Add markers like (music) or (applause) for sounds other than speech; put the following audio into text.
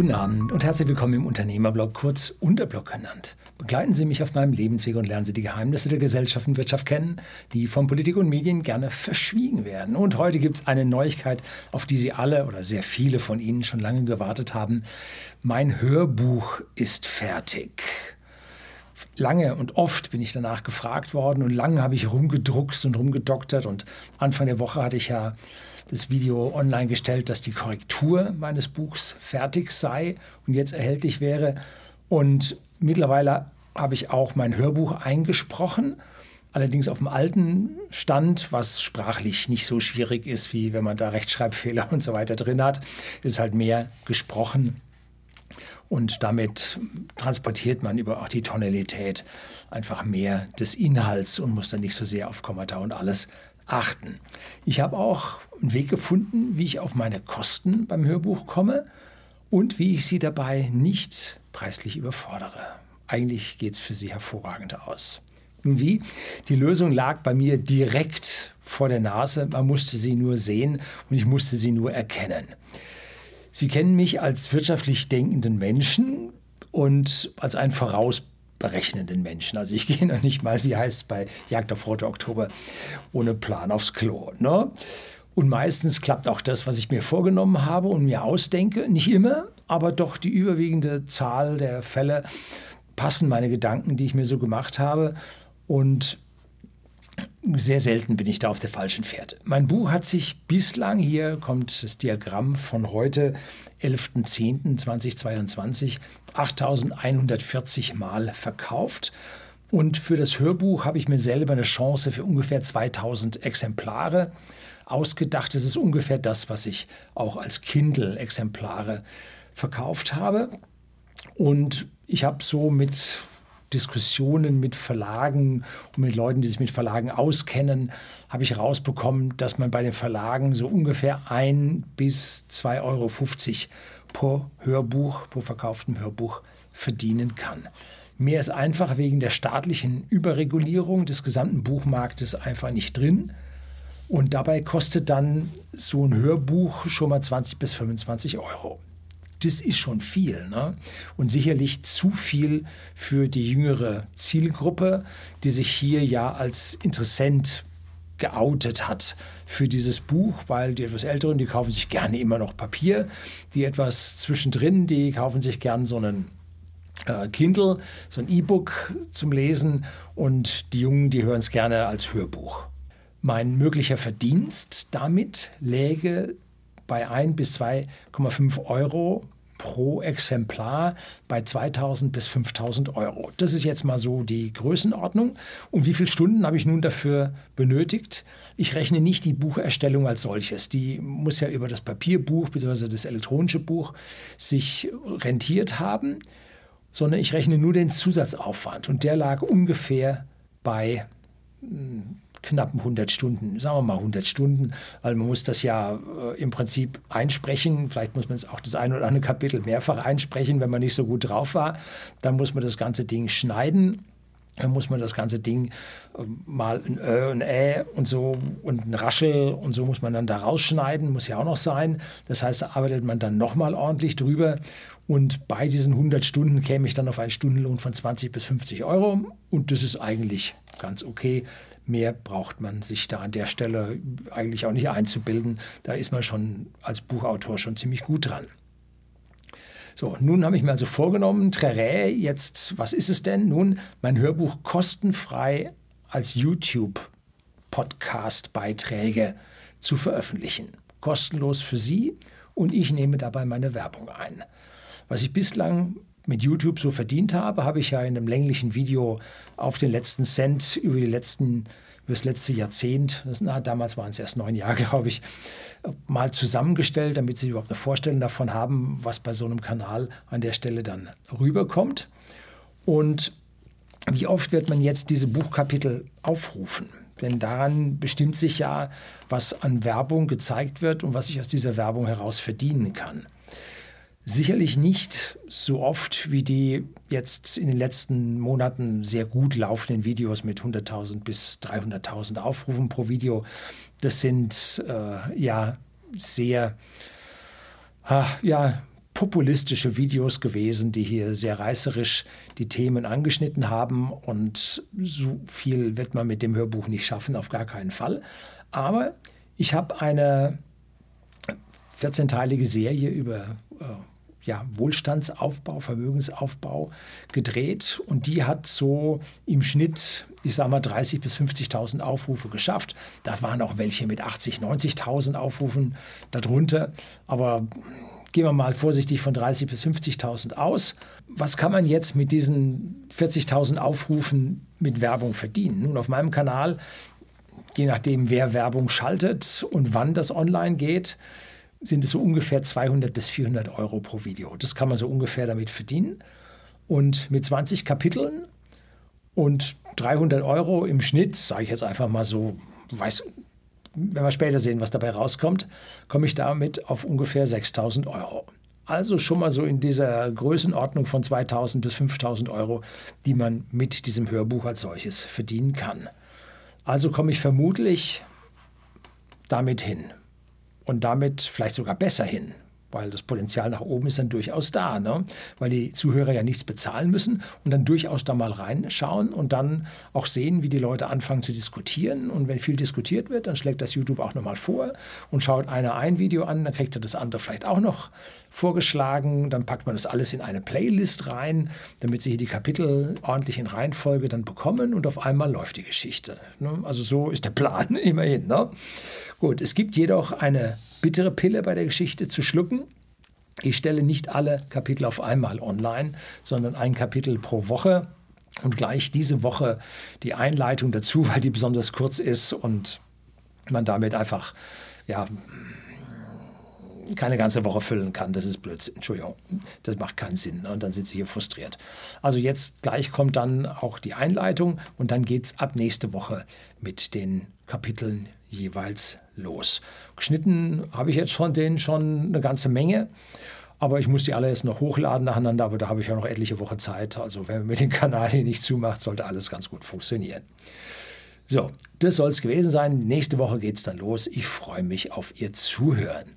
Guten Abend und herzlich willkommen im Unternehmerblog, kurz Unterblog genannt. Begleiten Sie mich auf meinem Lebensweg und lernen Sie die Geheimnisse der Gesellschaft und Wirtschaft kennen, die von Politik und Medien gerne verschwiegen werden. Und heute gibt es eine Neuigkeit, auf die Sie alle oder sehr viele von Ihnen schon lange gewartet haben. Mein Hörbuch ist fertig. Lange und oft bin ich danach gefragt worden und lange habe ich rumgedruckst und rumgedoktert und Anfang der Woche hatte ich ja das Video online gestellt, dass die Korrektur meines Buchs fertig sei und jetzt erhältlich wäre. Und mittlerweile habe ich auch mein Hörbuch eingesprochen, allerdings auf dem alten Stand, was sprachlich nicht so schwierig ist, wie wenn man da Rechtschreibfehler (laughs) und so weiter drin hat. Es ist halt mehr gesprochen und damit transportiert man über auch die Tonalität einfach mehr des Inhalts und muss dann nicht so sehr auf Kommata und alles achten. Ich habe auch einen Weg gefunden, wie ich auf meine Kosten beim Hörbuch komme und wie ich sie dabei nicht preislich überfordere. Eigentlich geht es für sie hervorragend aus. Nun wie? Die Lösung lag bei mir direkt vor der Nase. Man musste sie nur sehen und ich musste sie nur erkennen. Sie kennen mich als wirtschaftlich denkenden Menschen und als einen voraus berechnenden Menschen. Also ich (laughs) gehe noch nicht mal, wie heißt es bei Jagd auf Rote Oktober, ohne Plan aufs Klo. Ne? Und meistens klappt auch das, was ich mir vorgenommen habe und mir ausdenke. Nicht immer, aber doch die überwiegende Zahl der Fälle passen meine Gedanken, die ich mir so gemacht habe. Und sehr selten bin ich da auf der falschen Fährte. Mein Buch hat sich bislang, hier kommt das Diagramm von heute, 11.10.2022, 8140 Mal verkauft. Und für das Hörbuch habe ich mir selber eine Chance für ungefähr 2000 Exemplare ausgedacht. Das ist ungefähr das, was ich auch als Kindle-Exemplare verkauft habe. Und ich habe so mit Diskussionen mit Verlagen und mit Leuten, die sich mit Verlagen auskennen, habe ich herausbekommen, dass man bei den Verlagen so ungefähr ein bis 2,50 Euro pro Hörbuch, pro verkauftem Hörbuch verdienen kann. Mehr ist einfach wegen der staatlichen Überregulierung des gesamten Buchmarktes einfach nicht drin. Und dabei kostet dann so ein Hörbuch schon mal 20 bis 25 Euro das ist schon viel. Ne? Und sicherlich zu viel für die jüngere Zielgruppe, die sich hier ja als Interessent geoutet hat für dieses Buch, weil die etwas Älteren, die kaufen sich gerne immer noch Papier. Die etwas zwischendrin, die kaufen sich gerne so einen äh, Kindle, so ein E-Book zum Lesen und die Jungen, die hören es gerne als Hörbuch. Mein möglicher Verdienst damit läge bei 1 bis 2,5 Euro pro Exemplar bei 2000 bis 5000 Euro. Das ist jetzt mal so die Größenordnung. Und wie viele Stunden habe ich nun dafür benötigt? Ich rechne nicht die Bucherstellung als solches. Die muss ja über das Papierbuch bzw. das elektronische Buch sich rentiert haben, sondern ich rechne nur den Zusatzaufwand. Und der lag ungefähr bei hm, knappen 100 Stunden, sagen wir mal 100 Stunden, weil man muss das ja äh, im Prinzip einsprechen. Vielleicht muss man es auch das eine oder andere Kapitel mehrfach einsprechen, wenn man nicht so gut drauf war. Dann muss man das ganze Ding schneiden. Dann muss man das ganze Ding äh, mal ein Ö, ein Ä und so und ein Raschel und so muss man dann da rausschneiden, muss ja auch noch sein. Das heißt, da arbeitet man dann nochmal ordentlich drüber. Und bei diesen 100 Stunden käme ich dann auf einen Stundenlohn von 20 bis 50 Euro. Und das ist eigentlich ganz okay. Mehr braucht man sich da an der Stelle eigentlich auch nicht einzubilden. Da ist man schon als Buchautor schon ziemlich gut dran. So, nun habe ich mir also vorgenommen, Trerä, jetzt, was ist es denn? Nun, mein Hörbuch kostenfrei als YouTube-Podcast-Beiträge zu veröffentlichen. Kostenlos für Sie und ich nehme dabei meine Werbung ein. Was ich bislang mit YouTube so verdient habe, habe ich ja in einem länglichen Video auf den letzten Cent über die letzten das letzte Jahrzehnt, na, damals waren es erst neun Jahre, (laughs) glaube ich, mal zusammengestellt, damit Sie überhaupt eine Vorstellung davon haben, was bei so einem Kanal an der Stelle dann rüberkommt. Und wie oft wird man jetzt diese Buchkapitel aufrufen? Denn daran bestimmt sich ja, was an Werbung gezeigt wird und was ich aus dieser Werbung heraus verdienen kann. Sicherlich nicht so oft wie die jetzt in den letzten Monaten sehr gut laufenden Videos mit 100.000 bis 300.000 Aufrufen pro Video. Das sind äh, ja sehr, äh, ja, populistische Videos gewesen, die hier sehr reißerisch die Themen angeschnitten haben. Und so viel wird man mit dem Hörbuch nicht schaffen, auf gar keinen Fall. Aber ich habe eine 14-teilige Serie über äh, ja, Wohlstandsaufbau, Vermögensaufbau gedreht und die hat so im Schnitt, ich sage mal, 30.000 bis 50.000 Aufrufe geschafft. Da waren auch welche mit 80.000, 90.000 Aufrufen darunter, aber gehen wir mal vorsichtig von 30.000 bis 50.000 aus. Was kann man jetzt mit diesen 40.000 Aufrufen mit Werbung verdienen? Nun, auf meinem Kanal, je nachdem, wer Werbung schaltet und wann das online geht, sind es so ungefähr 200 bis 400 Euro pro Video. Das kann man so ungefähr damit verdienen. Und mit 20 Kapiteln und 300 Euro im Schnitt, sage ich jetzt einfach mal so, weiß, wenn wir später sehen, was dabei rauskommt, komme ich damit auf ungefähr 6000 Euro. Also schon mal so in dieser Größenordnung von 2000 bis 5000 Euro, die man mit diesem Hörbuch als solches verdienen kann. Also komme ich vermutlich damit hin und damit vielleicht sogar besser hin, weil das Potenzial nach oben ist dann durchaus da, ne? weil die Zuhörer ja nichts bezahlen müssen und dann durchaus da mal reinschauen und dann auch sehen, wie die Leute anfangen zu diskutieren. Und wenn viel diskutiert wird, dann schlägt das YouTube auch nochmal vor und schaut einer ein Video an, dann kriegt er das andere vielleicht auch noch vorgeschlagen. Dann packt man das alles in eine Playlist rein, damit sie hier die Kapitel ordentlich in Reihenfolge dann bekommen und auf einmal läuft die Geschichte. Ne? Also so ist der Plan (laughs) immerhin. Ne? Gut, es gibt jedoch eine bittere Pille bei der Geschichte zu schlucken. Ich stelle nicht alle Kapitel auf einmal online, sondern ein Kapitel pro Woche und gleich diese Woche die Einleitung dazu, (laughs) weil die besonders kurz ist und man damit einfach ja, keine ganze Woche füllen kann. Das ist Blödsinn. Entschuldigung, das macht keinen Sinn. Und dann sind sie hier frustriert. Also jetzt gleich kommt dann auch die Einleitung und dann geht es ab nächste Woche mit den Kapiteln jeweils los. Geschnitten habe ich jetzt von denen schon eine ganze Menge. Aber ich muss die alle jetzt noch hochladen nacheinander, aber da habe ich ja noch etliche Wochen Zeit. Also wenn man mit dem Kanal hier nicht zumacht, sollte alles ganz gut funktionieren. So, das soll es gewesen sein. Nächste Woche geht es dann los. Ich freue mich auf Ihr Zuhören.